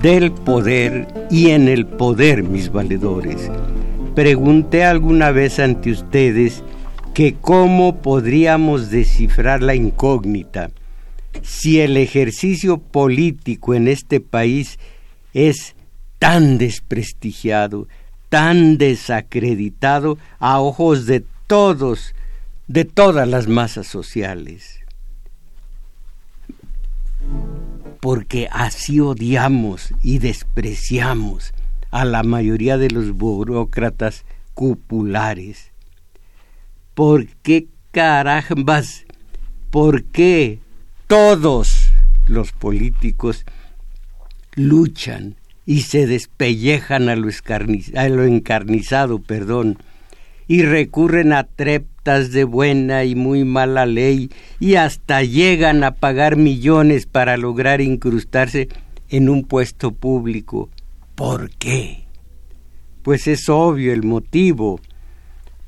Del poder y en el poder, mis valedores. Pregunté alguna vez ante ustedes que cómo podríamos descifrar la incógnita si el ejercicio político en este país es tan desprestigiado, tan desacreditado a ojos de todos, de todas las masas sociales porque así odiamos y despreciamos a la mayoría de los burócratas cupulares. ¿Por qué carambas? ¿Por qué todos los políticos luchan y se despellejan a lo, a lo encarnizado, perdón, y recurren a de buena y muy mala ley y hasta llegan a pagar millones para lograr incrustarse en un puesto público. ¿Por qué? Pues es obvio el motivo,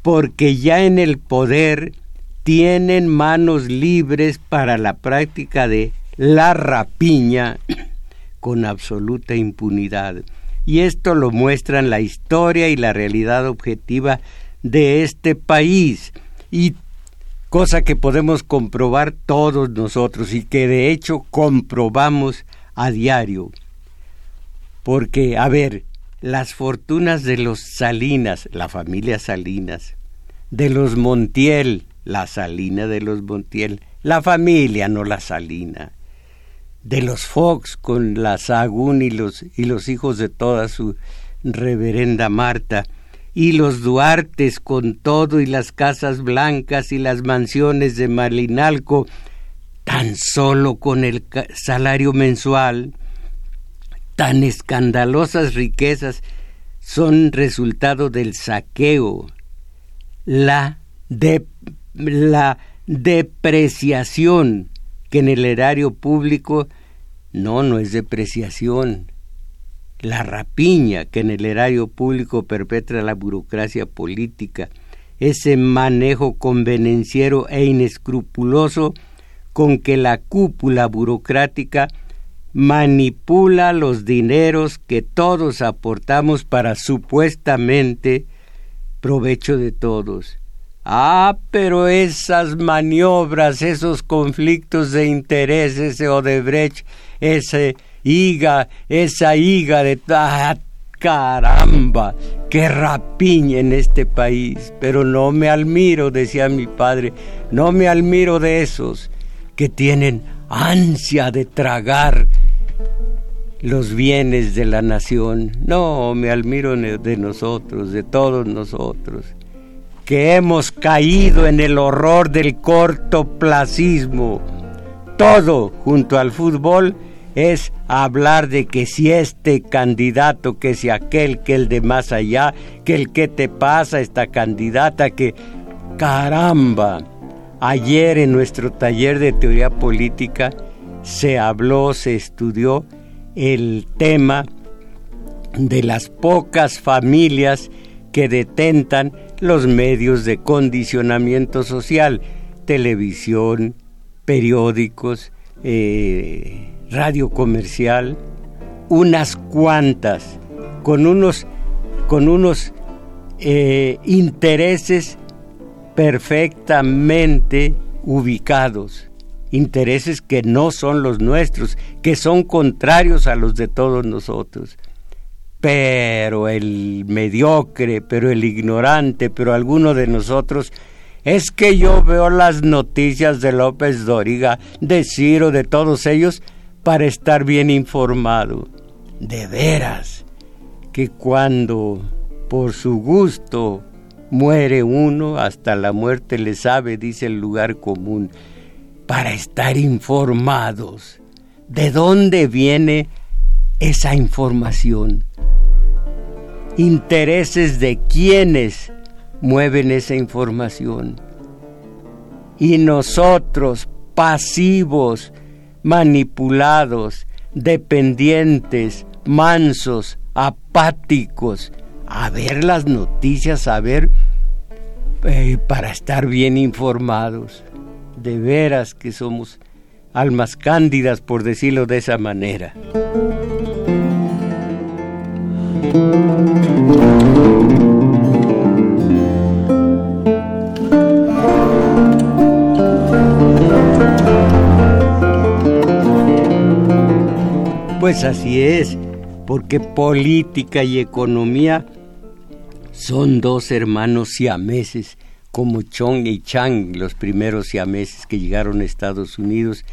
porque ya en el poder tienen manos libres para la práctica de la rapiña con absoluta impunidad. Y esto lo muestran la historia y la realidad objetiva de este país y cosa que podemos comprobar todos nosotros y que de hecho comprobamos a diario. Porque, a ver, las fortunas de los Salinas, la familia Salinas, de los Montiel, la Salina de los Montiel, la familia, no la Salina, de los Fox con la Sagún y los, y los hijos de toda su reverenda Marta, y los Duartes con todo y las casas blancas y las mansiones de Malinalco, tan solo con el salario mensual, tan escandalosas riquezas son resultado del saqueo, la, de, la depreciación que en el erario público no, no es depreciación, la rapiña que en el erario público perpetra la burocracia política, ese manejo convenenciero e inescrupuloso con que la cúpula burocrática manipula los dineros que todos aportamos para supuestamente provecho de todos. Ah, pero esas maniobras, esos conflictos de interés, ese Odebrecht, ese higa, esa higa de... ¡Ah, caramba! ¡Qué rapiña en este país! Pero no me admiro, decía mi padre, no me admiro de esos que tienen ansia de tragar los bienes de la nación. No, me admiro de nosotros, de todos nosotros, que hemos caído en el horror del cortoplacismo. Todo junto al fútbol es hablar de que si este candidato, que si aquel, que el de más allá, que el que te pasa, esta candidata, que caramba, ayer en nuestro taller de teoría política se habló, se estudió el tema de las pocas familias que detentan los medios de condicionamiento social, televisión, periódicos, eh, radio comercial, unas cuantas, con unos, con unos eh, intereses perfectamente ubicados, intereses que no son los nuestros, que son contrarios a los de todos nosotros. pero el mediocre, pero el ignorante, pero alguno de nosotros, es que yo veo las noticias de López Doriga, de Ciro, de todos ellos, para estar bien informado. De veras, que cuando por su gusto muere uno, hasta la muerte le sabe, dice el lugar común, para estar informados. ¿De dónde viene esa información? Intereses de quienes mueven esa información. Y nosotros, pasivos, manipulados, dependientes, mansos, apáticos, a ver las noticias, a ver eh, para estar bien informados. De veras que somos almas cándidas, por decirlo de esa manera. Pues así es, porque política y economía son dos hermanos siameses, como Chong y Chang, los primeros siameses que llegaron a Estados Unidos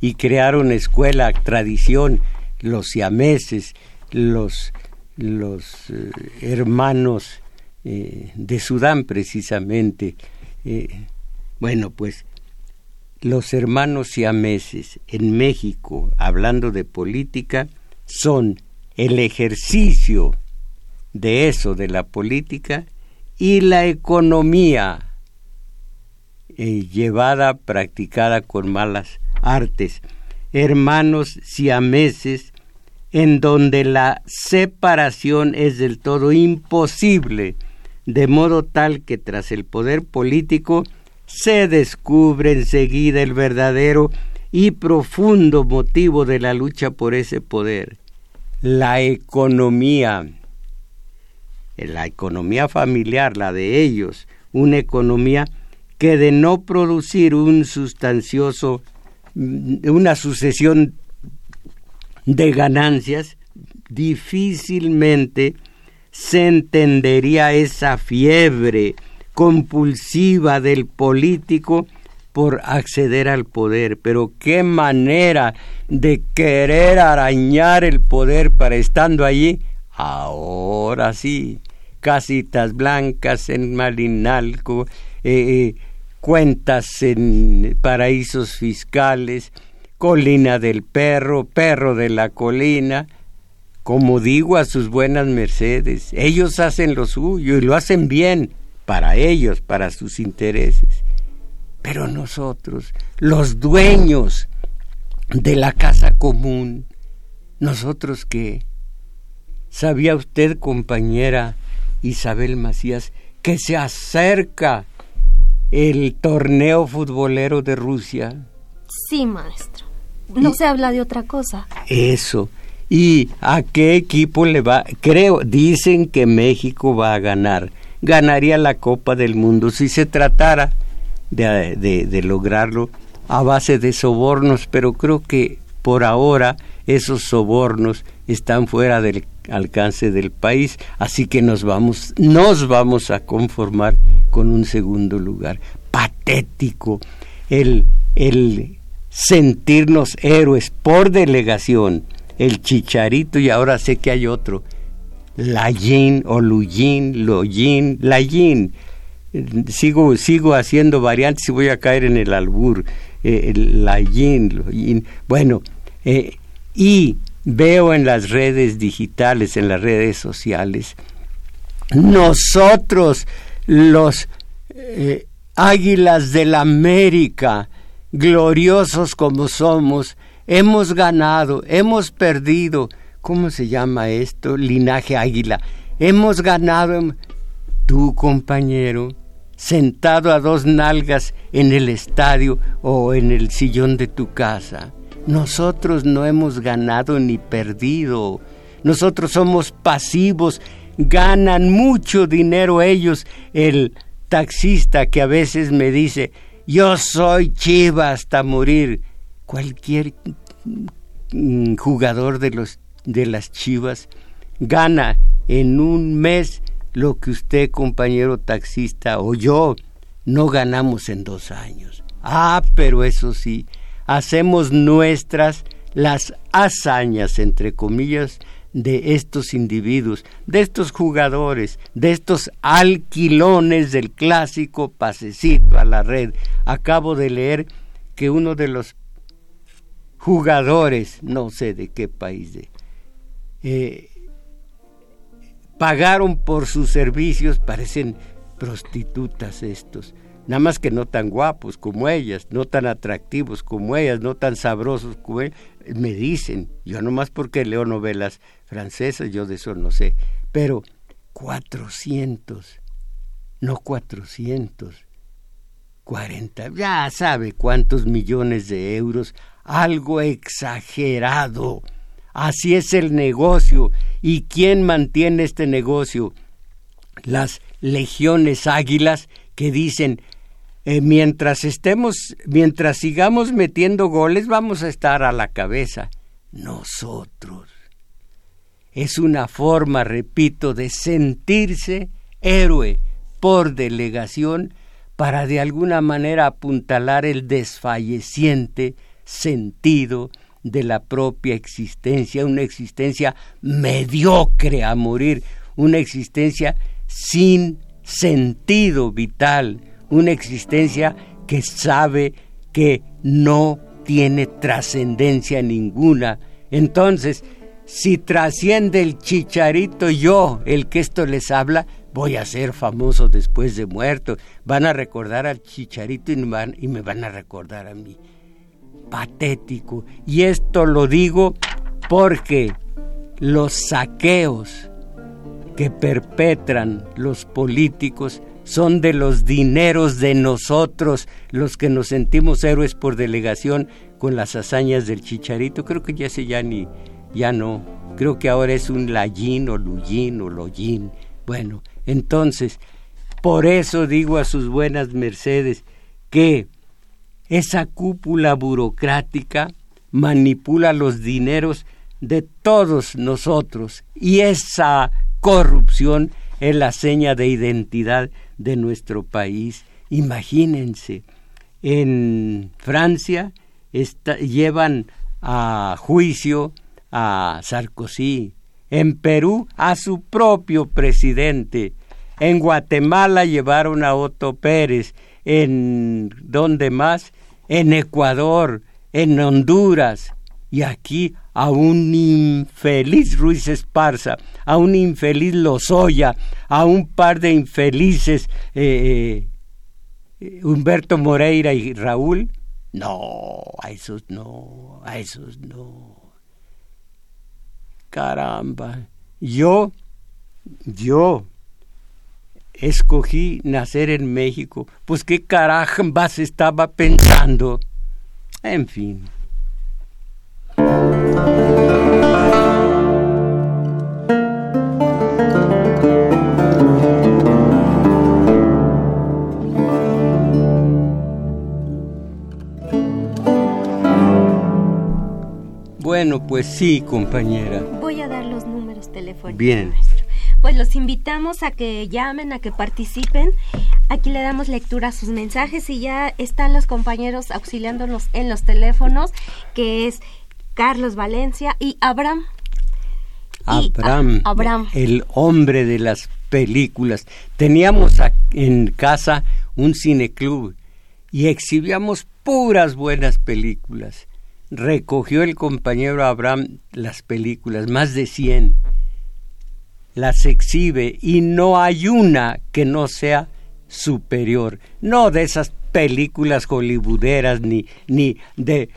y crearon escuela, tradición, los siameses, los, eh, hermanos eh, de Sudán precisamente. Eh, bueno, pues los hermanos siameses en México, hablando de política, son el ejercicio de eso, de la política, y la economía eh, llevada, practicada con malas artes, hermanos siameses, en donde la separación es del todo imposible, de modo tal que tras el poder político se descubre enseguida el verdadero y profundo motivo de la lucha por ese poder, la economía. La economía familiar, la de ellos, una economía que de no producir un sustancioso, mm, una sucesión de ganancias, difícilmente se entendería esa fiebre compulsiva del político por acceder al poder. Pero qué manera de querer arañar el poder para estando allí. Ahora sí, casitas blancas en Malinalco, eh, eh, cuentas en paraísos fiscales, colina del perro, perro de la colina, como digo a sus buenas mercedes, ellos hacen lo suyo y lo hacen bien para ellos, para sus intereses. Pero nosotros, los dueños de la casa común, nosotros qué? ¿Sabía usted, compañera, Isabel Macías, que se acerca el torneo futbolero de Rusia. Sí, maestro. No se habla de otra cosa. Eso. ¿Y a qué equipo le va? Creo, dicen que México va a ganar. Ganaría la Copa del Mundo si se tratara de, de lograrlo a base de sobornos, pero creo que por ahora esos sobornos están fuera del alcance del país, así que nos vamos, nos vamos a conformar con un segundo lugar. Patético el, el sentirnos héroes por delegación, el chicharito y ahora sé que hay otro, Layin o Luyin, Loyin, Layin. Sigo, sigo haciendo variantes y voy a caer en el albur. Eh, Layin, Bueno, eh, y veo en las redes digitales, en las redes sociales, nosotros los eh, águilas de la América, gloriosos como somos, hemos ganado, hemos perdido, ¿cómo se llama esto? Linaje águila. Hemos ganado, tu compañero, sentado a dos nalgas en el estadio o en el sillón de tu casa nosotros no hemos ganado ni perdido. Nosotros somos pasivos. Ganan mucho dinero ellos. El taxista que a veces me dice, yo soy chiva hasta morir. Cualquier mm, jugador de, los, de las chivas gana en un mes lo que usted, compañero taxista, o yo no ganamos en dos años. Ah, pero eso sí, hacemos nuestras las hazañas, entre comillas, de estos individuos, de estos jugadores, de estos alquilones del clásico pasecito a la red. Acabo de leer que uno de los jugadores, no sé de qué país, de, eh, pagaron por sus servicios, parecen prostitutas estos, nada más que no tan guapos como ellas, no tan atractivos como ellas, no tan sabrosos como ellas, me dicen, yo nomás porque leo novelas francesas, yo de eso no sé, pero 400, no 400, 40, ya sabe cuántos millones de euros, algo exagerado. Así es el negocio. ¿Y quién mantiene este negocio? Las legiones águilas que dicen eh, mientras estemos, mientras sigamos metiendo goles, vamos a estar a la cabeza. Nosotros. Es una forma, repito, de sentirse héroe por delegación para de alguna manera apuntalar el desfalleciente sentido de la propia existencia, una existencia mediocre a morir, una existencia sin sentido vital, una existencia que sabe que no tiene trascendencia ninguna. Entonces, si trasciende el chicharito yo, el que esto les habla, voy a ser famoso después de muerto. Van a recordar al chicharito y me van, a recordar a mí. Patético. Y esto lo digo porque los saqueos que perpetran los políticos son de los dineros de nosotros, los que nos sentimos héroes por delegación con las hazañas del chicharito. Creo que ya se ya ni, ya no. Creo que ahora es un lallín o luyín o loyín. Bueno, entonces, por eso digo a sus buenas mercedes que esa cúpula burocrática manipula los dineros de todos nosotros y esa corrupción es la seña de identidad de nuestro país. Imagínense, en Francia llevan a juicio a Sarkozy, en Perú a su propio presidente, en Guatemala llevaron a Otto Pérez, en donde más, en Ecuador, en Honduras y aquí a un infeliz Ruiz Esparza, a un infeliz Lozoya, a un par de infelices eh, eh, Humberto Moreira y Raúl. No, a esos no, a esos no. Caramba, yo, yo escogí nacer en México, pues qué carambas estaba pensando. En fin. Bueno, pues sí, compañera. Voy a dar los números telefónicos. Bien. Pues los invitamos a que llamen, a que participen. Aquí le damos lectura a sus mensajes y ya están los compañeros auxiliándonos en los teléfonos, que es Carlos Valencia y Abraham. Abraham, Abraham. el hombre de las películas. Teníamos en casa un cineclub y exhibíamos puras buenas películas recogió el compañero Abraham las películas, más de 100, las exhibe y no hay una que no sea superior, no de esas películas hollywooderas ni, ni de, eh,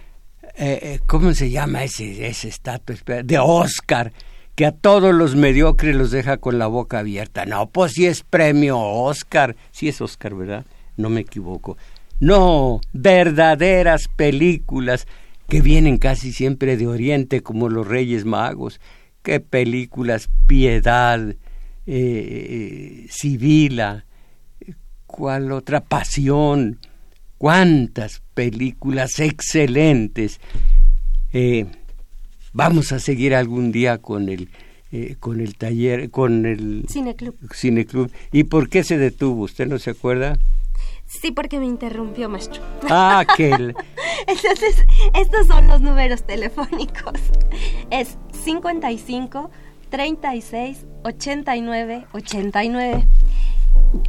eh, ¿cómo se llama ese, ese estatua? De Oscar, que a todos los mediocres los deja con la boca abierta. No, pues si es premio Oscar, si es Oscar, ¿verdad? No me equivoco. No, verdaderas películas que vienen casi siempre de Oriente como los Reyes Magos. Qué películas, Piedad, eh, Sibila, cuál otra Pasión, cuántas películas excelentes. Eh, vamos a seguir algún día con el, eh, con el taller, con el Cineclub. Cineclub. ¿Y por qué se detuvo? ¿Usted no se acuerda? Sí, porque me interrumpió, maestro. Ah, que... Entonces, estos son los números telefónicos. Es 55 36 89 89.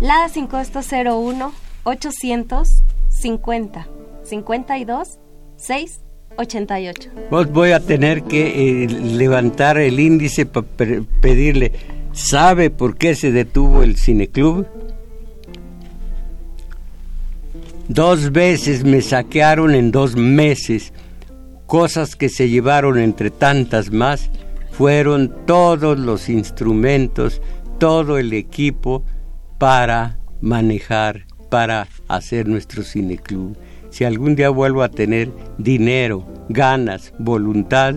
La sin costo 01 800 50 52 6 88. Vos voy a tener que eh, levantar el índice para pedirle, ¿sabe por qué se detuvo el cineclub? Dos veces me saquearon en dos meses. Cosas que se llevaron entre tantas más fueron todos los instrumentos, todo el equipo para manejar, para hacer nuestro cineclub. Si algún día vuelvo a tener dinero, ganas, voluntad,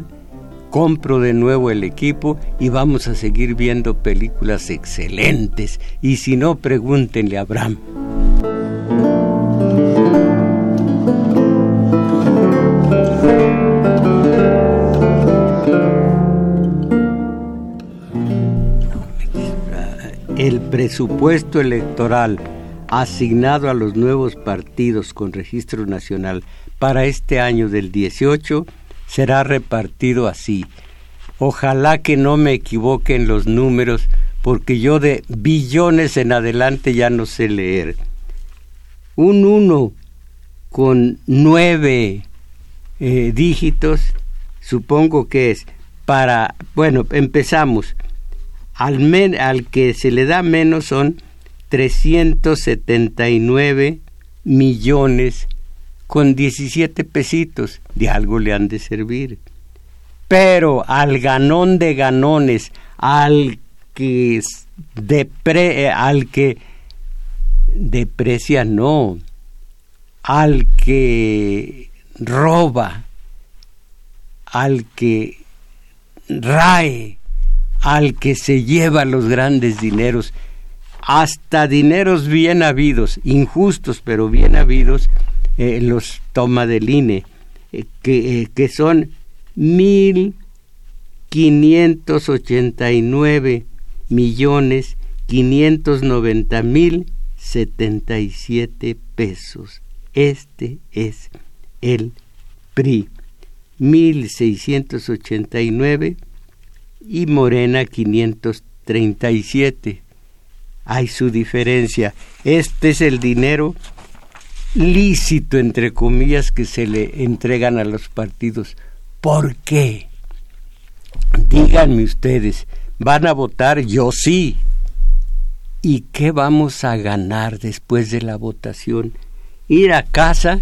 compro de nuevo el equipo y vamos a seguir viendo películas excelentes. Y si no, pregúntenle a Abraham. El presupuesto electoral asignado a los nuevos partidos con registro nacional para este año del 18 será repartido así. Ojalá que no me equivoque en los números porque yo de billones en adelante ya no sé leer. Un 1 con nueve eh, dígitos, supongo que es para, bueno, empezamos al, que se le da menos son 379 millones con 17 pesitos. De algo le han de servir. Pero al ganón de ganones, al que, eh, al que deprecia, no, al que roba, al que rae, al que se lleva los grandes dineros, hasta dineros bien habidos, injustos pero bien habidos, eh, los toma del INE, eh, que, eh, que son mil quinientos ochenta y nueve millones quinientos noventa mil setenta y siete pesos. Este es el PRI. Mil seiscientos ochenta y Morena 537. Hay su diferencia. Este es el dinero lícito, entre comillas, que se le entregan a los partidos. ¿Por qué? Díganme ustedes, ¿van a votar? Yo sí. ¿Y qué vamos a ganar después de la votación? Ir a casa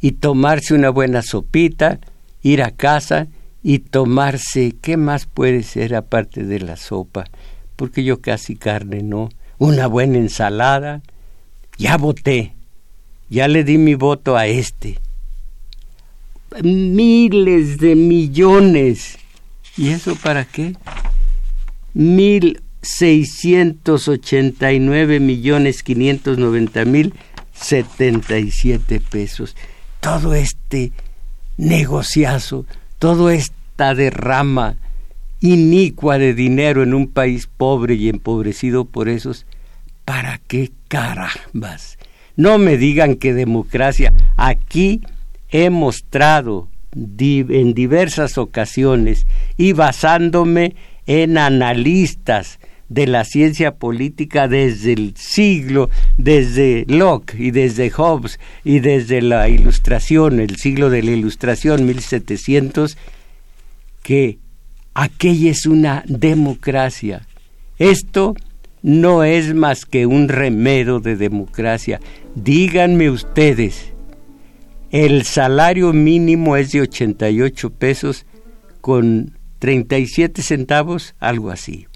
y tomarse una buena sopita, ir a casa y tomarse, ¿qué más puede ser aparte de la sopa? Porque yo casi carne no. Una buena ensalada. Ya voté. Ya le di mi voto a este. Miles de millones. ¿Y eso para qué? Mil seiscientos ochenta y nueve millones quinientos noventa mil setenta y siete pesos. Todo este negociazo toda derrama inicua de dinero en un país pobre y empobrecido por esos, ¿para qué carambas? No me digan que democracia. Aquí he mostrado en diversas ocasiones y basándome en analistas de la ciencia política desde el siglo, desde Locke y desde Hobbes y desde la Ilustración, el siglo de la Ilustración, 1700, que aquella es una democracia. Esto no es más que un remedio de democracia. Díganme ustedes, el salario mínimo es de 88 pesos con 37 centavos, algo así.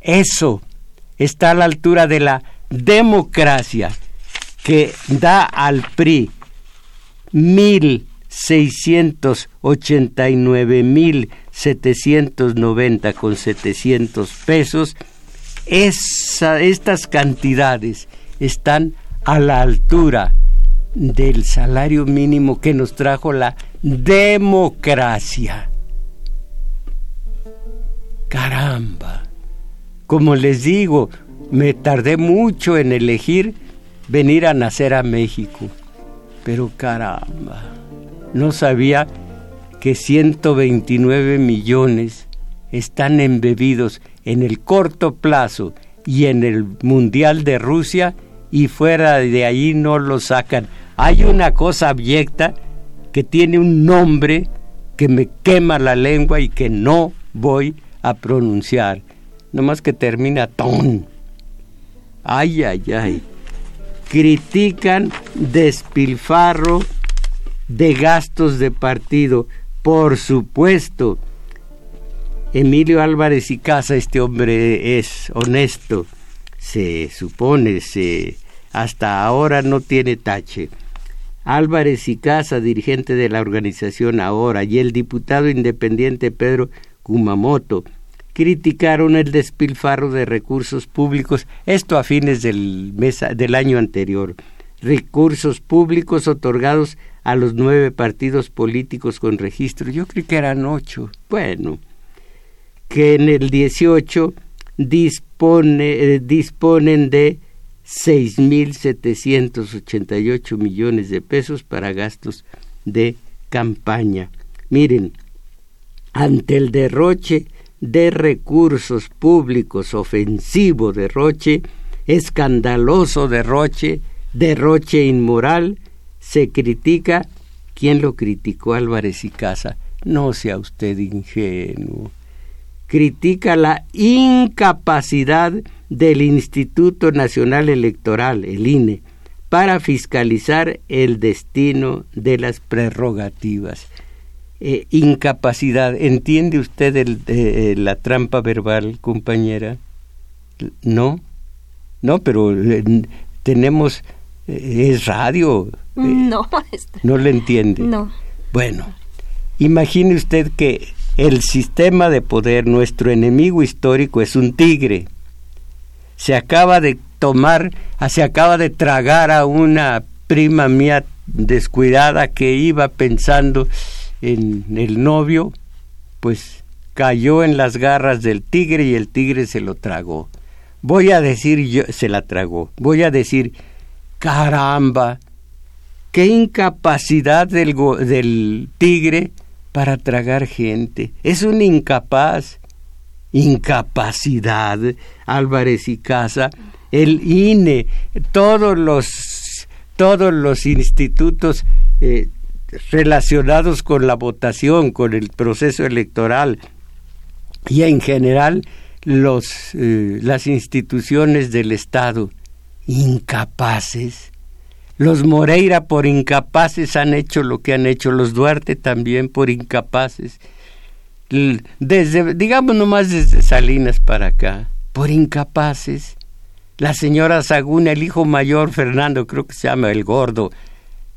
Eso está a la altura de la democracia que da al PRI mil seiscientos ochenta y nueve mil setecientos noventa con setecientos pesos estas cantidades están a la altura del salario mínimo que nos trajo la democracia Caramba. Como les digo, me tardé mucho en elegir venir a nacer a México. Pero caramba, no sabía que 129 millones están embebidos en el corto plazo y en el Mundial de Rusia y fuera de ahí no lo sacan. Hay una cosa abyecta que tiene un nombre que me quema la lengua y que no voy a pronunciar. Nomás que termina ton. Ay, ay, ay. Critican despilfarro de gastos de partido. Por supuesto. Emilio Álvarez y Casa, este hombre es honesto, se supone, se hasta ahora no tiene tache. Álvarez y Casa, dirigente de la organización ahora, y el diputado independiente Pedro Kumamoto, criticaron el despilfarro de recursos públicos, esto a fines del, mes, del año anterior, recursos públicos otorgados a los nueve partidos políticos con registro. Yo creo que eran ocho. Bueno, que en el 18 dispone, eh, disponen de 6.788 millones de pesos para gastos de campaña. Miren, ante el derroche de recursos públicos, ofensivo derroche, escandaloso derroche, derroche inmoral, se critica. ¿Quién lo criticó Álvarez y Casa? No sea usted ingenuo. Critica la incapacidad del Instituto Nacional Electoral, el INE, para fiscalizar el destino de las prerrogativas. Eh, incapacidad, ¿entiende usted eh, la trampa verbal, compañera? No, no, pero eh, tenemos, es radio. no, no le entiende. No. Bueno, imagine usted que el sistema de poder, nuestro enemigo histórico, es un tigre. Se acaba de tomar, se acaba de tragar a una prima mía descuidada que iba pensando en el novio, pues cayó en las garras del tigre y el tigre se lo tragó. Voy a decir, yo, se la tragó. Voy a decir, caramba, qué incapacidad del, tigre para tragar gente. Es un incapaz. Incapacidad, Álvarez y Casa, el INE, todos los, todos los institutos eh, relacionados con la votación, con el proceso electoral y en general los, eh, las instituciones del Estado incapaces los Moreira por incapaces han hecho lo que han hecho, los Duarte también por incapaces. Desde, digamos nomás desde Salinas para acá, por incapaces. La señora Saguna, el hijo mayor, Fernando, creo que se llama el gordo,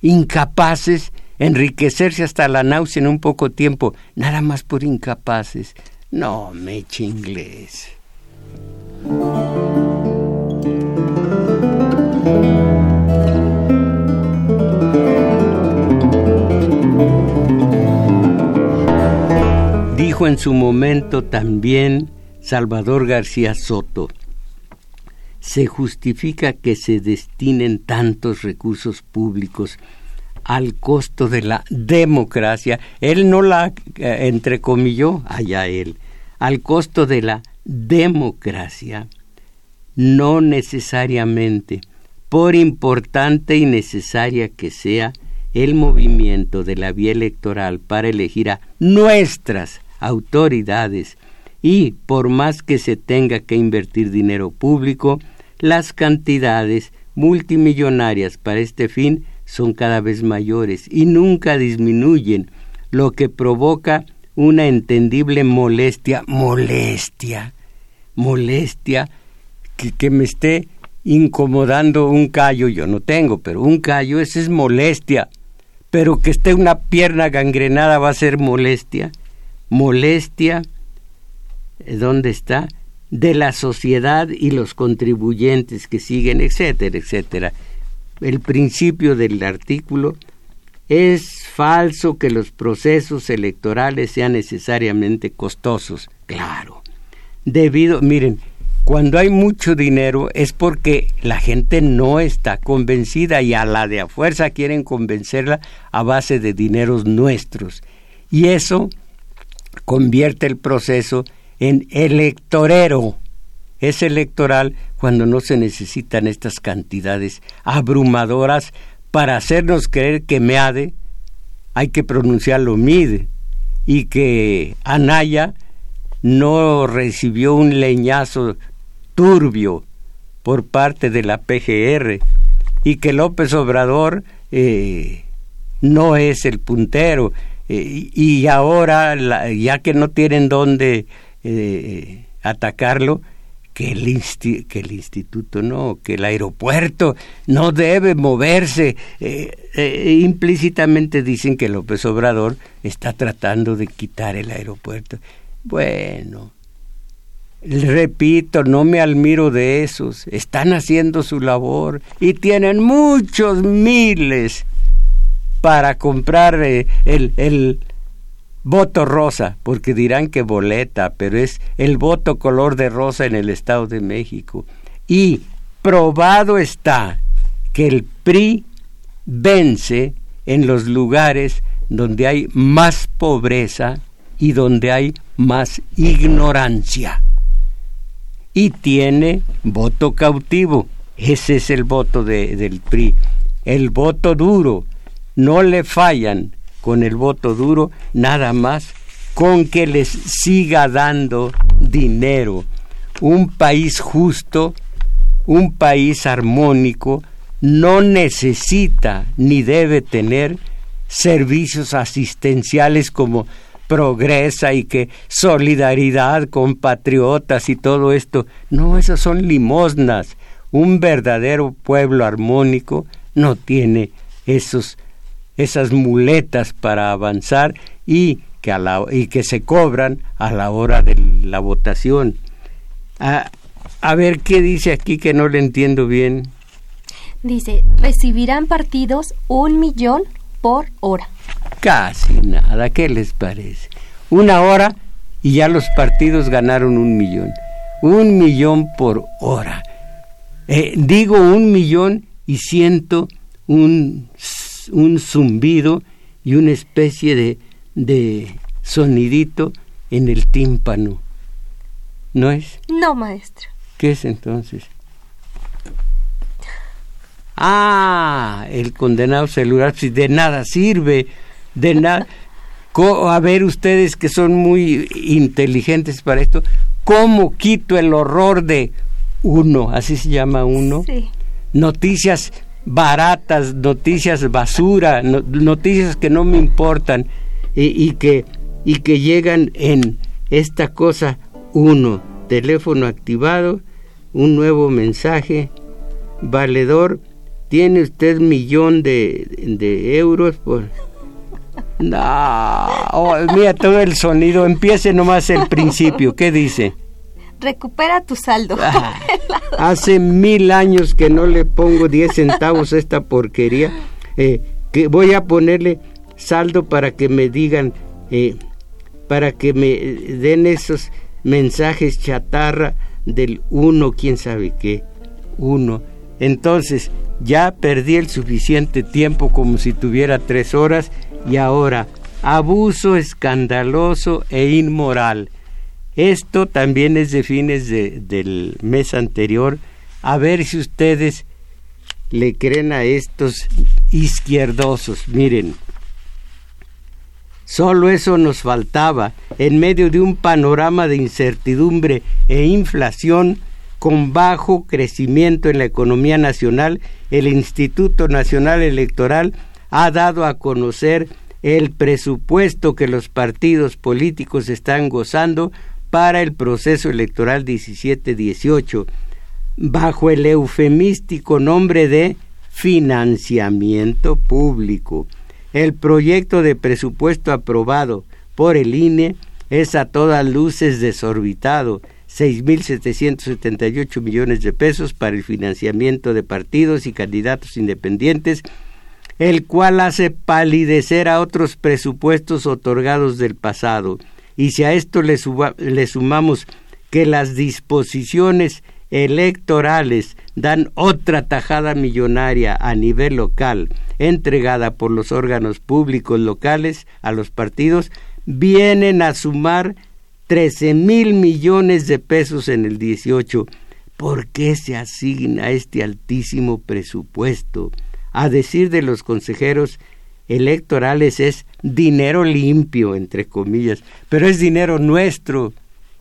incapaces, enriquecerse hasta la náusea en un poco tiempo, nada más por incapaces. No me eche inglés. Dijo en su momento también Salvador García Soto, se justifica que se destinen tantos recursos públicos al costo de la democracia. Él no la eh, entrecomilló, allá él, al costo de la democracia. No necesariamente, por importante y necesaria que sea el movimiento de la vía electoral para elegir a nuestras autoridades y por más que se tenga que invertir dinero público, las cantidades multimillonarias para este fin son cada vez mayores y nunca disminuyen, lo que provoca una entendible molestia, molestia, molestia, que, me esté incomodando un callo, yo no tengo, pero un callo, esa es molestia, pero que esté una pierna gangrenada va a ser molestia molestia, eh, ¿dónde está? de la sociedad y los contribuyentes que siguen, etcétera, etcétera. El principio del artículo es falso que los procesos electorales sean necesariamente costosos. Claro, debido, miren, cuando hay mucho dinero es porque la gente no está convencida y a la de a fuerza quieren convencerla a base de dineros nuestros. Y eso convierte el proceso en electorero. Es electoral cuando no se necesitan estas cantidades abrumadoras para hacernos creer que Meade hay que pronunciarlo MIDE y que Anaya no recibió un leñazo turbio por parte de la PGR y que López Obrador eh, no es el puntero y ahora ya que no tienen dónde eh, atacarlo que el, que el instituto no, que el aeropuerto no debe moverse. implícitamente dicen que López Obrador está tratando de quitar el aeropuerto. Bueno, repito, no me admiro de esos. Están haciendo su labor y tienen muchos miles para comprar eh, el, el voto rosa, porque dirán que boleta, pero es el voto color de rosa en el Estado de México. Y probado está que el PRI vence en los lugares donde hay más pobreza y donde hay más ignorancia. Y tiene voto cautivo. Ese es el voto de, del PRI. El voto duro. No le fallan con el voto duro nada más con que les siga dando dinero. Un país justo, un país armónico, no necesita ni debe tener servicios asistenciales como progresa y que solidaridad con patriotas y todo esto. No, esas son limosnas. Un verdadero pueblo armónico no tiene esos, esas muletas para avanzar y que, y que se cobran a la hora de la votación. A, a ver qué dice aquí que no le entiendo bien. Dice, recibirán partidos un millón por hora. Casi nada, ¿qué les parece? Una hora y ya los partidos ganaron un millón. Un millón por hora. Eh, digo un millón y siento un, un zumbido y una especie de, de sonidito en el tímpano. ¿No es? No, maestro. ¿Qué es entonces? Ah, el condenado celular, si de nada sirve, de nada. A ver ustedes que son muy inteligentes para esto, ¿cómo quito el horror de uno? Así se llama uno. Sí. Noticias baratas, noticias basura, noticias que no me importan y, que, y que llegan en esta cosa. Uno, teléfono activado, un nuevo mensaje, valedor. Tiene usted millón de, de euros por... Oh, mira todo el sonido, empiece nomás el principio, ¿qué dice? Recupera tu saldo. Ah, hace mil años que no le pongo 10 centavos a esta porquería, eh, que voy a ponerle saldo para que me digan, eh, para que me den esos mensajes chatarra del uno, quién sabe qué, uno. Entonces, ya perdí el suficiente tiempo como si tuviera tres horas y ahora abuso escandaloso e inmoral. Esto también es de fines del mes anterior. A ver si ustedes le creen a estos izquierdosos. Miren, solo eso nos faltaba en medio de un panorama de incertidumbre e inflación con bajo crecimiento en la economía nacional, el Instituto Nacional Electoral ha dado a conocer el presupuesto que los partidos políticos están gozando para el proceso electoral 17-18, bajo el eufemístico nombre de financiamiento público. El proyecto de presupuesto aprobado por el INE es a todas luces desorbitado, 6.778 millones de pesos para el financiamiento de partidos y candidatos independientes, el cual hace palidecer a otros presupuestos otorgados del pasado. Y si a esto le, sumamos que las disposiciones electorales dan otra tajada millonaria a nivel local, entregada por los órganos públicos locales a los partidos, vienen a sumar 13 mil millones de pesos en el 18. ¿Por qué se asigna este altísimo presupuesto? A decir de los consejeros electorales es dinero limpio, entre comillas, pero es dinero nuestro,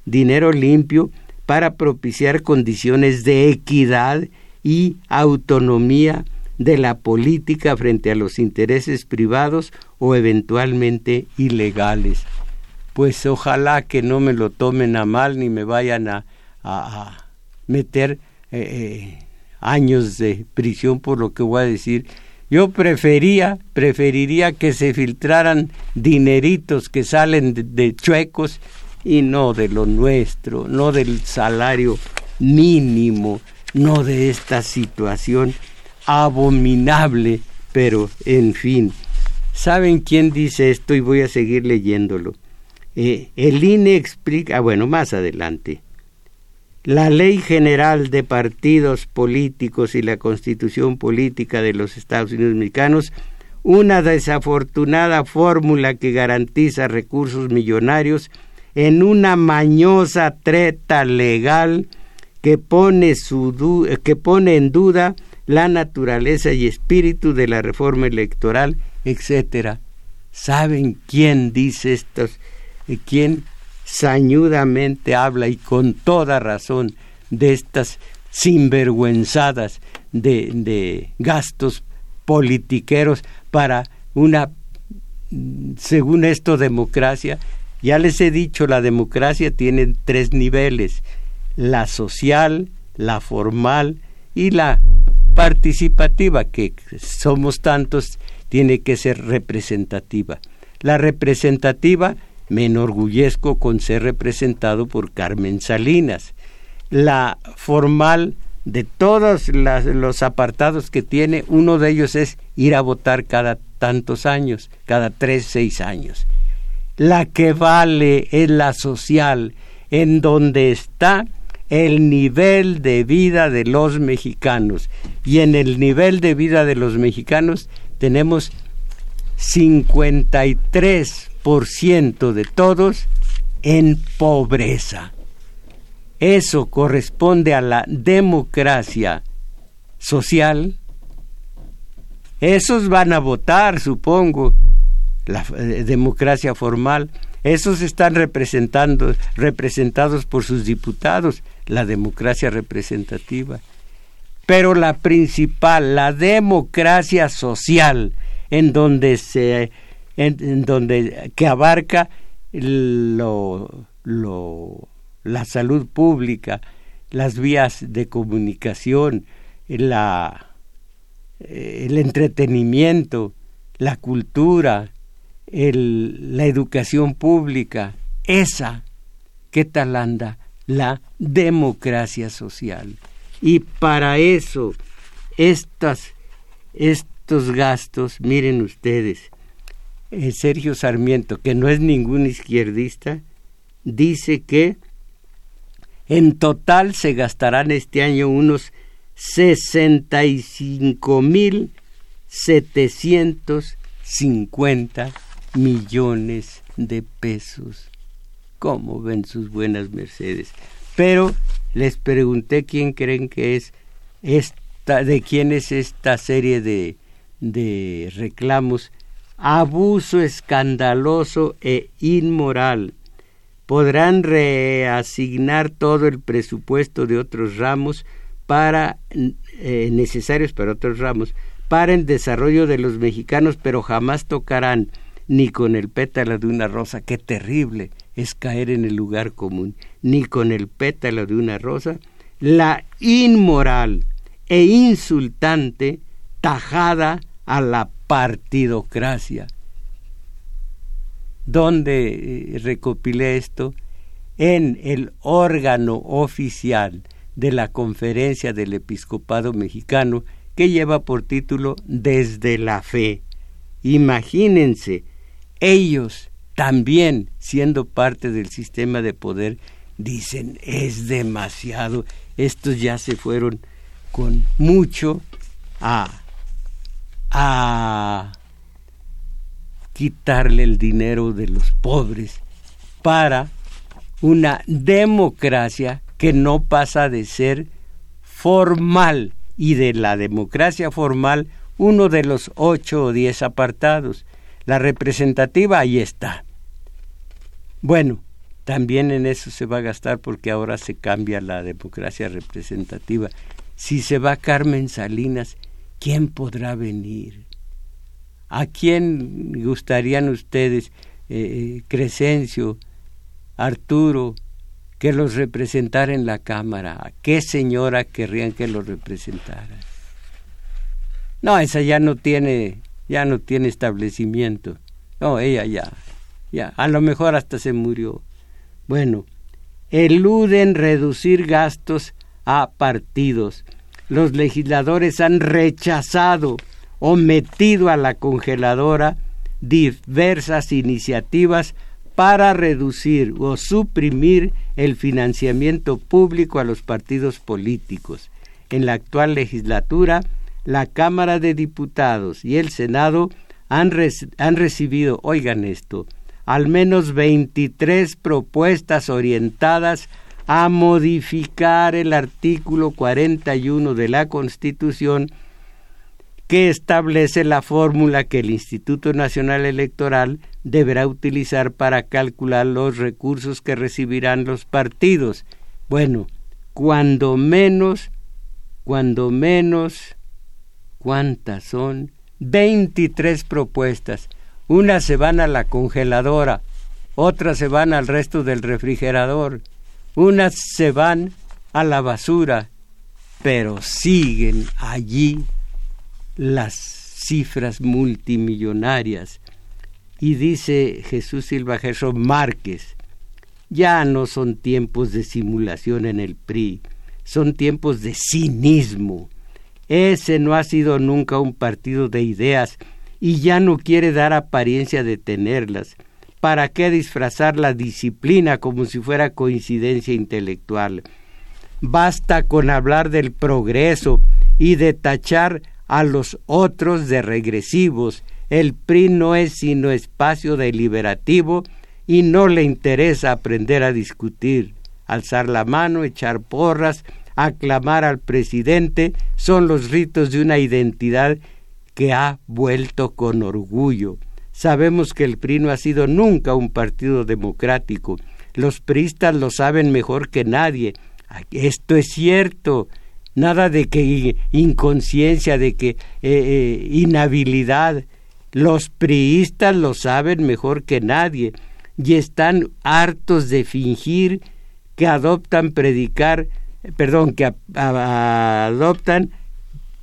dinero limpio para propiciar condiciones de equidad y autonomía de la política frente a los intereses privados o eventualmente ilegales. Pues ojalá que no me lo tomen a mal ni me vayan a, meter eh, eh, años de prisión por lo que voy a decir. Yo prefería, preferiría que se filtraran dineritos que salen de chuecos y no de lo nuestro, no del salario mínimo, no de esta situación abominable, pero en fin. ¿Saben quién dice esto? Y voy a seguir leyéndolo. Eh, el INE explica, ah, bueno, más adelante. La Ley General de Partidos Políticos y la Constitución Política de los Estados Unidos Mexicanos, una desafortunada fórmula que garantiza recursos millonarios en una mañosa treta legal que pone, su que pone en duda la naturaleza y espíritu de la reforma electoral, etcétera. ¿Saben quién dice estos? ¿Quién sañudamente habla y con toda razón de estas sinvergüenzadas de, de gastos politiqueros para una, según esto, democracia? Ya les he dicho, la democracia tiene tres niveles, la social, la formal y la participativa, que somos tantos, tiene que ser representativa. La representativa me enorgullezco con ser representado por Carmen Salinas. La formal de todos los apartados que tiene, uno de ellos es ir a votar cada tantos años, cada tres, seis años. La que vale es la social, en donde está el nivel de vida de los mexicanos. Y en el nivel de vida de los mexicanos tenemos 53% de todos en pobreza. Eso corresponde a la democracia social. Esos van a votar, supongo, la eh, democracia formal, esos están representando, representados por sus diputados, la democracia representativa. Pero la principal, la democracia social, en donde se, en, donde que abarca lo, lo, la salud pública, las vías de comunicación, la, eh, el entretenimiento, la cultura, la educación pública, esa, ¿qué tal anda? La democracia social. Y para eso, estas, estos gastos, miren ustedes, eh, Sergio Sarmiento, que no es ningún izquierdista, dice que en total se gastarán este año unos 65 mil 750 millones de pesos. ¿Cómo ven sus buenas mercedes? Pero les pregunté quién creen que es esta, de quién es esta serie de, de reclamos. Abuso escandaloso e inmoral. Podrán reasignar todo el presupuesto de otros ramos para eh, necesarios para otros ramos para el desarrollo de los mexicanos, pero jamás tocarán ni con el pétalo de una rosa, qué terrible es caer en el lugar común, ni con el pétalo de una rosa, la inmoral e insultante tajada a la partidocracia. ¿Dónde eh, recopilé esto? En el órgano oficial de la Conferencia del Episcopado Mexicano que lleva por título Desde la Fe. Imagínense ellos también siendo parte del sistema de poder dicen, es demasiado, estos ya se fueron con mucho a, a quitarle el dinero de los pobres para una democracia que no pasa de ser formal y de la democracia formal uno de los ocho o diez apartados. La representativa ahí está. Bueno, también en eso se va a gastar porque ahora se cambia la democracia representativa. Si se va Carmen Salinas, ¿quién podrá venir? ¿A quién gustarían ustedes, eh, eh, Crescencio, Arturo, que los representara en la Cámara? ¿A qué señora querrían que los representara? No, esa ya no tiene, ya no tiene establecimiento. No, ella ya, ya, a lo mejor hasta se murió. Bueno, eluden reducir gastos a partidos. Los legisladores han rechazado o metido a la congeladora diversas iniciativas para reducir o suprimir el financiamiento público a los partidos políticos. En la actual legislatura, la Cámara de Diputados y el Senado han, han recibido, oigan esto, al menos 23 propuestas orientadas a modificar el artículo 41 de la Constitución que establece la fórmula que el Instituto Nacional Electoral deberá utilizar para calcular los recursos que recibirán los partidos. Bueno, cuando menos, cuando menos, ¿cuántas son? 23 propuestas. Unas se van a la congeladora, otras se van al resto del refrigerador, unas se van a la basura, pero siguen allí las cifras multimillonarias. Y dice Jesús Silva Gerson Márquez, ya no son tiempos de simulación en el PRI, son tiempos de cinismo. Ese no ha sido nunca un partido de ideas y ya no quiere dar apariencia de tenerlas. ¿Para qué disfrazar la disciplina como si fuera coincidencia intelectual? Basta con hablar del progreso y de tachar a los otros de regresivos. El PRI no es sino espacio deliberativo y no le interesa aprender a discutir. Alzar la mano, echar porras, aclamar al presidente son los ritos de una identidad que ha vuelto con orgullo. Sabemos que el PRI no ha sido nunca un partido democrático. Los priistas lo saben mejor que nadie. Esto es cierto nada de que inconsciencia, de que eh, eh, inhabilidad. Los priistas lo saben mejor que nadie y están hartos de fingir que adoptan predicar, perdón, que adoptan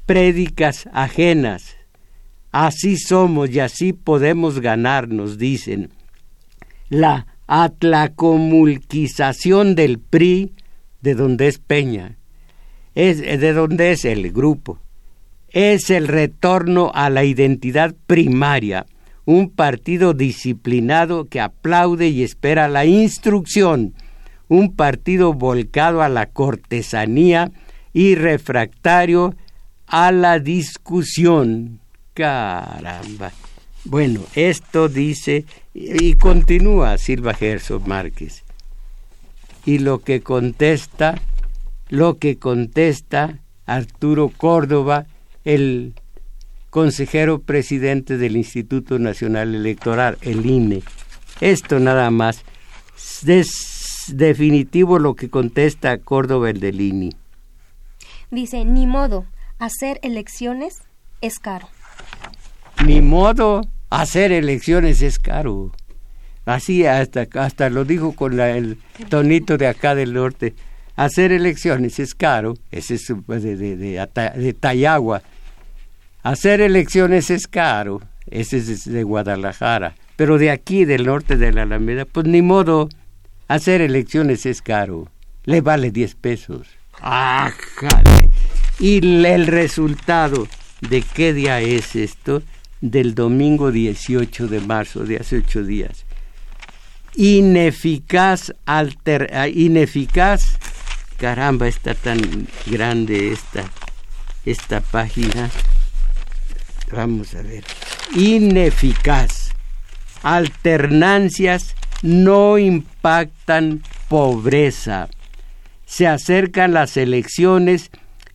prédicas ajenas. Así somos y así podemos ganarnos, dicen. La atlacomulquización del PRI, de donde es Peña, es de dónde es el grupo. Es el retorno a la identidad primaria, un partido disciplinado que aplaude y espera la instrucción, un partido volcado a la cortesanía y refractario a la discusión. Caramba. Bueno, esto dice y continúa Silva Gerson Márquez. Y lo que contesta lo que contesta Arturo Córdoba, el consejero presidente del Instituto Nacional Electoral, el INE. Esto nada más. Es definitivo lo que contesta Córdoba el del INE. Dice, ni modo, hacer elecciones es caro. Ni modo, hacer elecciones es caro. Así hasta, hasta lo dijo con el tonito de acá del norte hacer elecciones es caro, ese es pues, de, de, de, Tayagua. Hacer elecciones es caro, ese es de Guadalajara. Pero de aquí, del norte de la Alameda, pues ni modo, hacer elecciones es caro. Le vale 10 pesos. ¡Ájale! Y el resultado de qué día es esto, del domingo 18 de marzo, de hace ocho días. ineficaz, alter, ah, ineficaz, caramba, está tan grande esta, esta página. Vamos a ver, ineficaz, alternancias no impactan pobreza. Se acercan las elecciones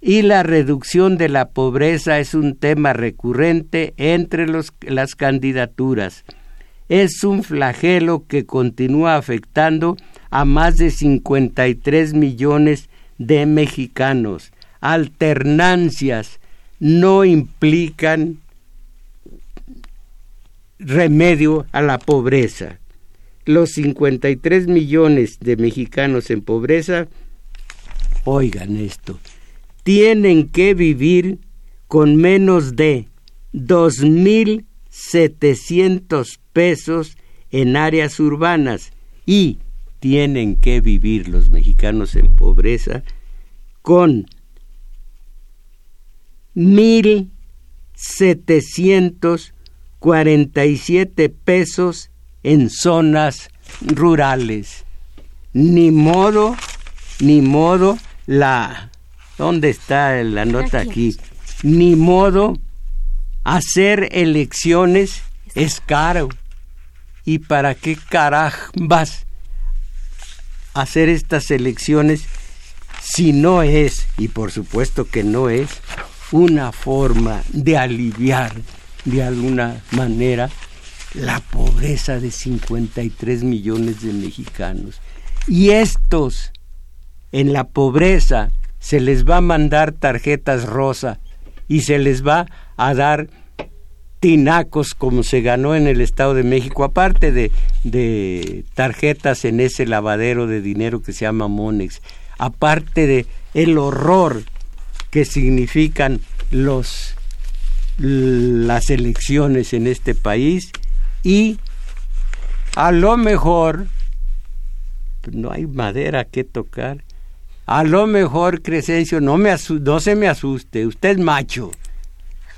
y la reducción de la pobreza es un tema recurrente entre las candidaturas. Es un flagelo que continúa afectando a más de 53 millones de mexicanos. Alternancias no implican remedio a la pobreza. Los 53 millones de mexicanos en pobreza, oigan esto, tienen que vivir con menos de 2.700 pesos en áreas urbanas y tienen que vivir los mexicanos en pobreza con 1.747 pesos en zonas rurales. Ni modo, ni modo la ¿Dónde está la nota aquí? Ni modo, hacer elecciones es caro. ¿Y para qué vas hacer estas elecciones si no es, y por supuesto que no es, una forma de aliviar de alguna manera la pobreza de 53 millones de mexicanos? Y estos, en la pobreza, se les va a mandar tarjetas rosa y se les va a dar tinacos como se ganó en el Estado de México, aparte de, de tarjetas en ese lavadero de dinero que se llama Monex, aparte de el horror que significan los las elecciones en este país y a lo mejor no hay madera que tocar a lo mejor, Crescencio, no, me no se me asuste, usted es macho.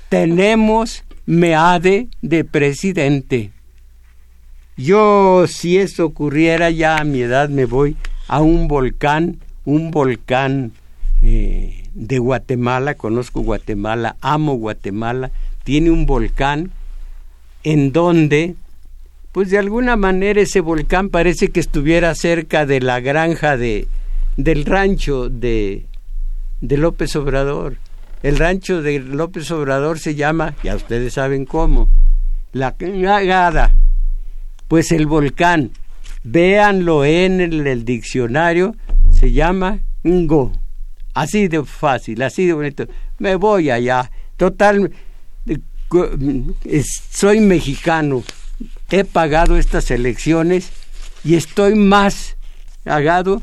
Tenemos meade de presidente. Yo, si eso ocurriera, ya a mi edad me voy a un volcán, un volcán eh, de Guatemala, conozco Guatemala, amo Guatemala, tiene un volcán en donde, pues de alguna manera ese volcán parece que estuviera cerca de la granja de, del rancho de, de López Obrador. El rancho de López Obrador se llama, ya ustedes saben cómo, la cagada. Pues el volcán, véanlo en el, diccionario, se llama Ngo. Así de fácil, así de bonito. Me voy allá. Total, soy mexicano. He pagado estas elecciones y estoy más pagado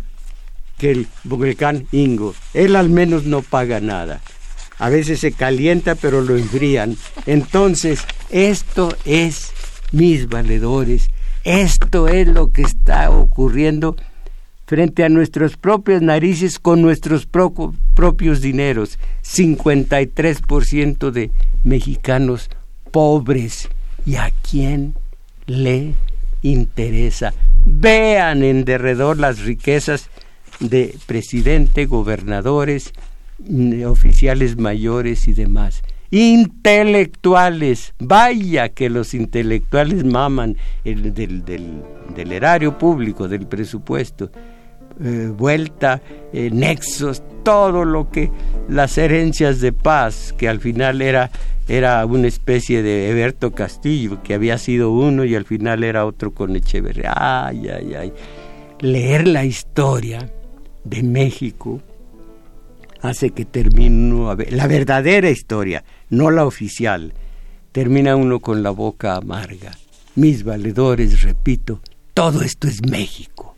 el volcán Ingo. Él al menos no paga nada. A veces se calienta, pero lo enfrían. Entonces, esto es, mis valedores, esto es lo que está ocurriendo frente a nuestras propias narices con nuestros propios dineros. 53% de mexicanos pobres. ¿Y a quién le interesa? Vean en derredor las riquezas de presidente, gobernadores, mm, oficiales mayores y demás. Intelectuales, vaya que los intelectuales maman el, del, del, erario público, del presupuesto. Eh, vuelta, eh, nexos, todo lo que las herencias de paz, que al final era, era una especie de Eberto Castillo, que había sido uno y al final era otro con Echeverría. Ay, ay, ay. Leer la historia de México hace que termine uno la verdadera historia, no la oficial. Termina uno con la boca amarga. Mis valedores, repito, todo esto es México.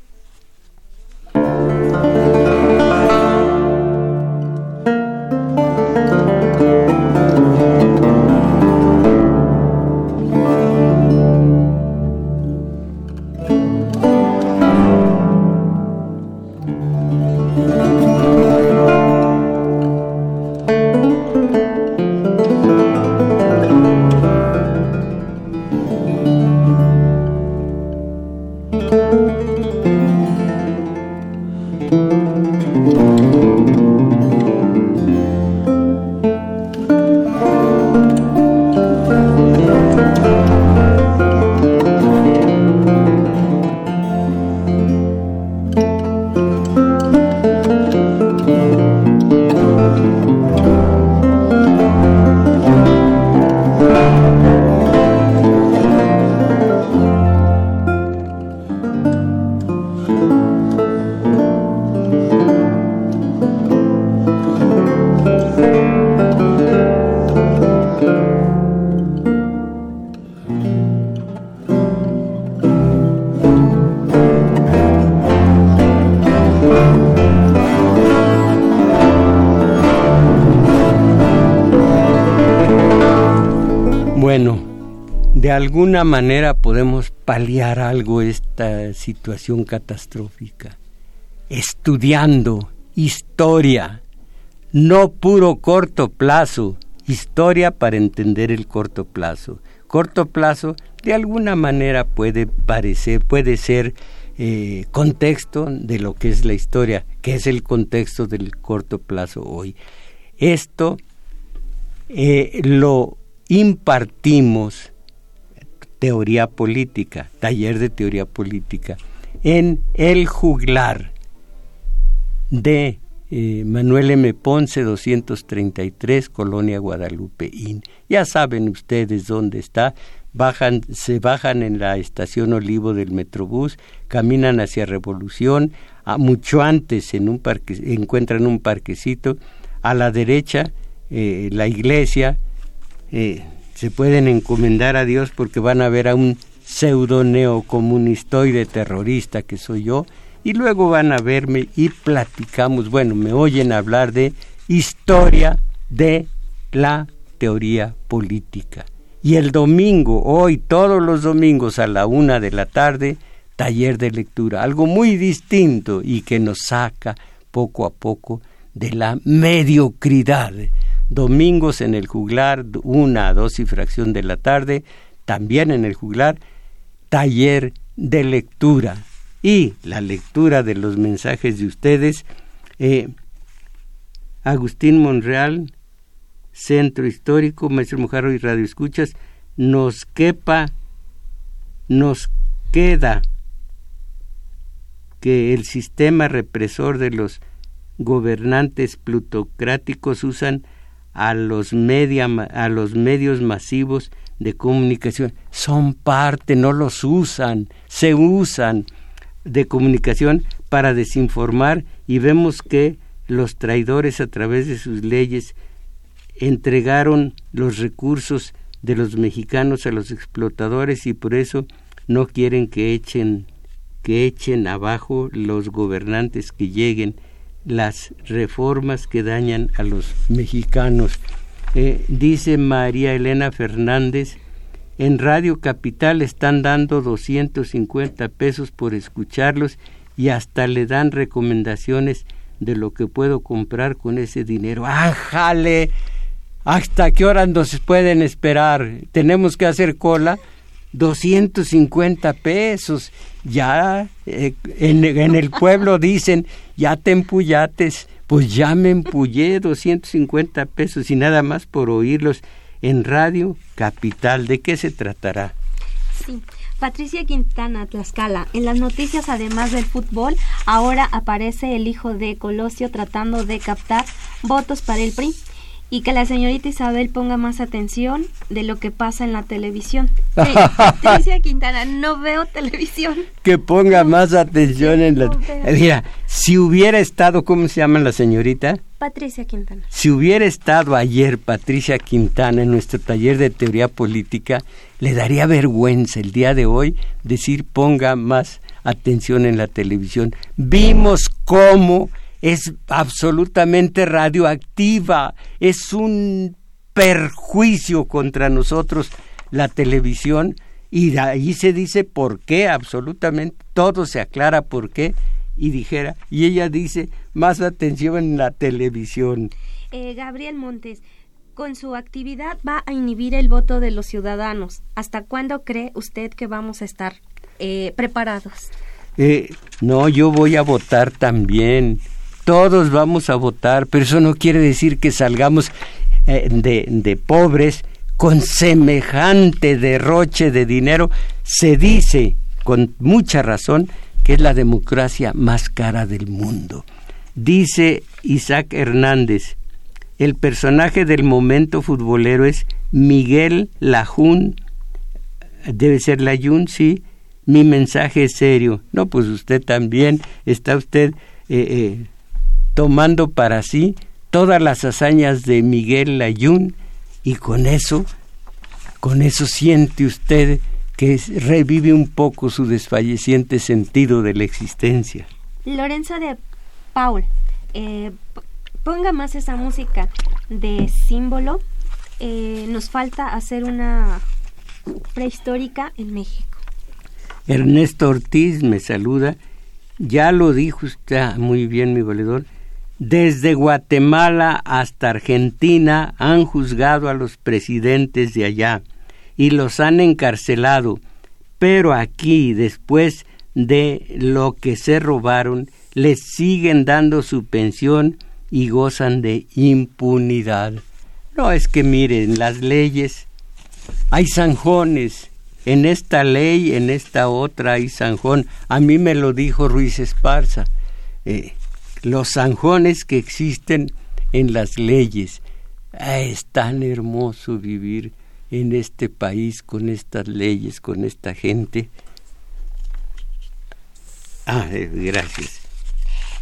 Alguna manera podemos paliar algo esta situación catastrófica, estudiando historia, no puro corto plazo, historia para entender el corto plazo. Corto plazo de alguna manera puede parecer, puede ser eh, contexto de lo que es la historia, que es el contexto del corto plazo hoy. Esto eh, lo impartimos teoría política, taller de teoría política, en el juglar de eh, Manuel M. Ponce 233, Colonia Guadalupe Ya saben ustedes dónde está. Se bajan en la estación Olivo del Metrobús, caminan hacia Revolución, a mucho antes en un parque, encuentran un parquecito, a la derecha eh, la iglesia, eh, se pueden encomendar a Dios porque van a ver a un pseudo neocomunistoide terrorista que soy yo, y luego van a verme y platicamos, bueno, me oyen hablar de historia de la teoría política. Y el domingo, hoy, todos los domingos a la una de la tarde, taller de lectura, algo muy distinto y que nos saca poco a poco de la mediocridad. Domingos en el juglar, una a dos y fracción de la tarde, también en el juglar, taller de lectura y la lectura de los mensajes de ustedes. Eh, Agustín Monreal, Centro Histórico, Maestro Mujarro y Radio Escuchas, nos quepa, nos queda que el sistema represor de los gobernantes plutocráticos usan a los, media, a los medios masivos de comunicación. Son parte, no los usan, se usan de comunicación para desinformar y vemos que los traidores a través de sus leyes entregaron los recursos de los mexicanos a los explotadores y por eso no quieren que echen que echen abajo los gobernantes que lleguen las reformas que dañan a los mexicanos. Eh, dice María Elena Fernández en Radio Capital están dando 250 pesos por escucharlos y hasta le dan recomendaciones de lo que puedo comprar con ese dinero. ¡Ájale! ¿Hasta qué hora nos pueden esperar? Tenemos que hacer cola. 250 pesos. Ya eh, en, en, el pueblo dicen, ya te empullates. Pues ya me empullé 250 pesos y nada más por oírlos en Radio Capital. ¿De qué se tratará? Sí. Patricia Quintana, Tlaxcala. En las noticias, además del fútbol, ahora aparece el hijo de Colosio tratando de captar votos para el PRI y que la señorita Isabel ponga más atención de lo que pasa en la televisión. Patricia Quintana, no veo televisión. Que ponga más atención en la... Mira, si hubiera estado, ¿cómo se llama la señorita? Patricia Quintana. Si hubiera estado ayer Patricia Quintana en nuestro taller de teoría política, le daría vergüenza el día de hoy decir ponga más atención en la televisión. Vimos cómo es absolutamente radioactiva, es un perjuicio contra nosotros la televisión y ahí se dice por qué, absolutamente todo se aclara por qué y dijera, y ella dice, más atención en la televisión. Eh, Gabriel Montes, con su actividad va a inhibir el voto de los ciudadanos. ¿Hasta cuándo cree usted que vamos a estar eh, preparados? Eh, no, yo voy a votar también todos vamos a votar, pero eso no quiere decir que salgamos eh, de, pobres con semejante derroche de dinero. Se dice con mucha razón que es la democracia más cara del mundo. Dice Isaac Hernández, el personaje del momento futbolero es Miguel Lajún, debe ser Layún, sí, mi mensaje es serio. No, pues usted también, está usted eh, eh, tomando para sí todas las hazañas de Miguel Layún y con eso, con eso siente usted que revive un poco su desfalleciente sentido de la existencia. Lorenzo de Paul, eh, ponga más esa música de símbolo eh, nos falta hacer una prehistórica en México. Ernesto Ortiz me saluda. Ya lo dijo usted muy bien, mi valedor. Desde Guatemala hasta Argentina han juzgado a los presidentes de allá y los han encarcelado. Pero aquí, después de lo que se robaron, les siguen dando su pensión y gozan de impunidad. No es que miren, las leyes, hay zanjones, en esta ley, en esta otra hay zanjón. A mí me lo dijo Ruiz Esparza. Eh, los zanjones que existen en las leyes. Ah, es tan hermoso vivir en este país con estas leyes, con esta gente. Ah, eh, gracias.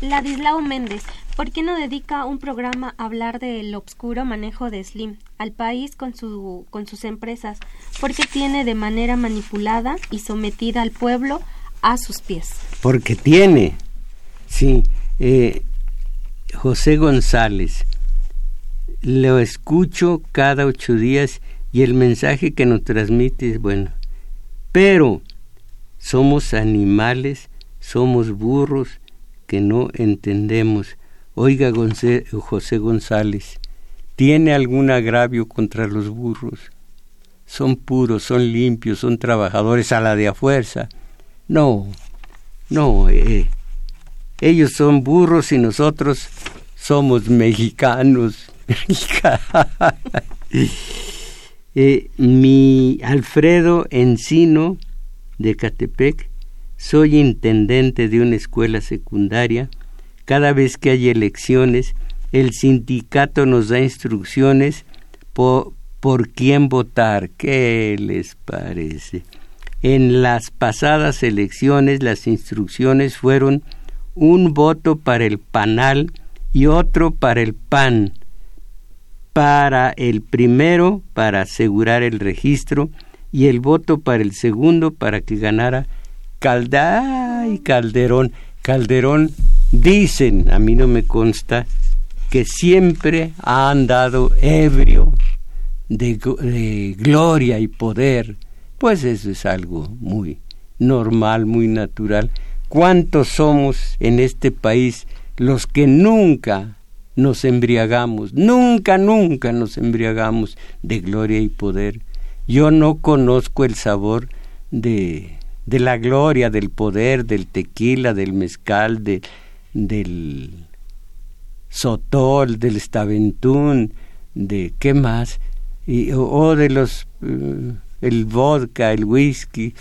Ladislao Méndez, ¿por qué no dedica un programa a hablar del obscuro manejo de Slim al país con, su, con sus empresas? Porque tiene de manera manipulada y sometida al pueblo a sus pies. Porque tiene, sí. Eh, José González, lo escucho cada ocho días y el mensaje que nos transmite es bueno. Pero somos animales, somos burros que no entendemos. Oiga, José González, ¿tiene algún agravio contra los burros? Son puros, son limpios, son trabajadores a la de a fuerza. No, no, eh, ellos son burros y nosotros somos mexicanos. eh, mi Alfredo Encino de Catepec soy intendente de una escuela secundaria. Cada vez que hay elecciones, el sindicato nos da instrucciones por, por quién votar. ¿Qué les parece? En las pasadas elecciones las instrucciones fueron un voto para el panal y otro para el pan. Para el primero, para asegurar el registro, y el voto para el segundo, para que ganara y Calderón. Calderón, dicen, a mí no me consta, que siempre ha andado ebrio de, gloria y poder, pues eso es algo muy normal, muy natural. ¿Cuántos somos en este país los que nunca nos embriagamos, nunca, nunca nos embriagamos de gloria y poder? Yo no conozco el sabor de de la gloria, del poder, del tequila, del mezcal, de, del sotol, del estaventún, de qué más, y, o, de los eh, el vodka, el whisky,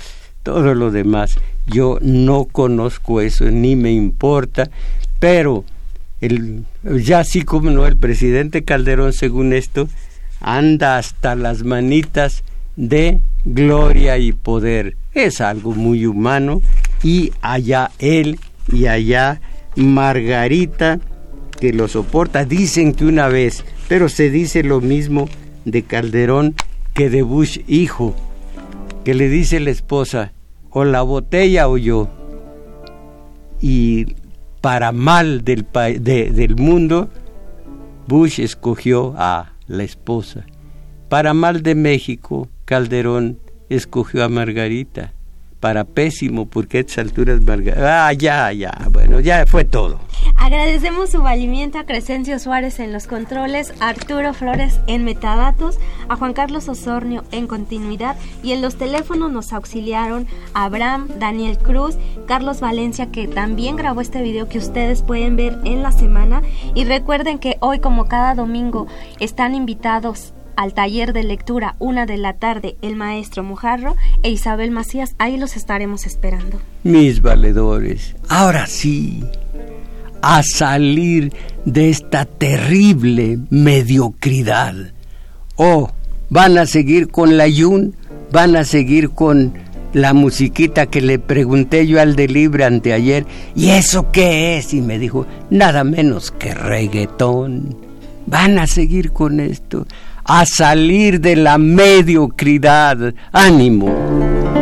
todo lo demás. Yo no conozco eso, ni me importa, pero ya así como no, el presidente Calderón, según esto, anda hasta las manitas de gloria y poder. Es algo muy humano y allá él y allá Margarita que lo soporta. Dicen que una vez, pero se dice lo mismo de Calderón que de Bush hijo, que le dice la esposa, o la botella o yo. Y para mal del, del mundo, Bush escogió a la esposa. Para mal de México, Calderón escogió a Margarita. Para pésimo, porque a estas alturas. Ah, ya, ya, bueno, ya fue todo. Agradecemos su valimiento a Crescencio Suárez en los controles, a Arturo Flores en metadatos, a Juan Carlos Osornio en continuidad y en los teléfonos nos auxiliaron Abraham, Daniel Cruz, Carlos Valencia que también grabó este video que ustedes pueden ver en la semana y recuerden que hoy como cada domingo están invitados al taller de lectura una de la tarde el maestro Mojarro e Isabel Macías. Ahí los estaremos esperando. Mis valedores, ahora sí, a salir de esta terrible mediocridad. Oh, van a seguir con la Yun, van a seguir con la musiquita que le pregunté yo al de Libre anteayer, ¿y eso qué es? Y me dijo, nada menos que reggaetón. Van a seguir con esto a salir de la mediocridad. Ánimo.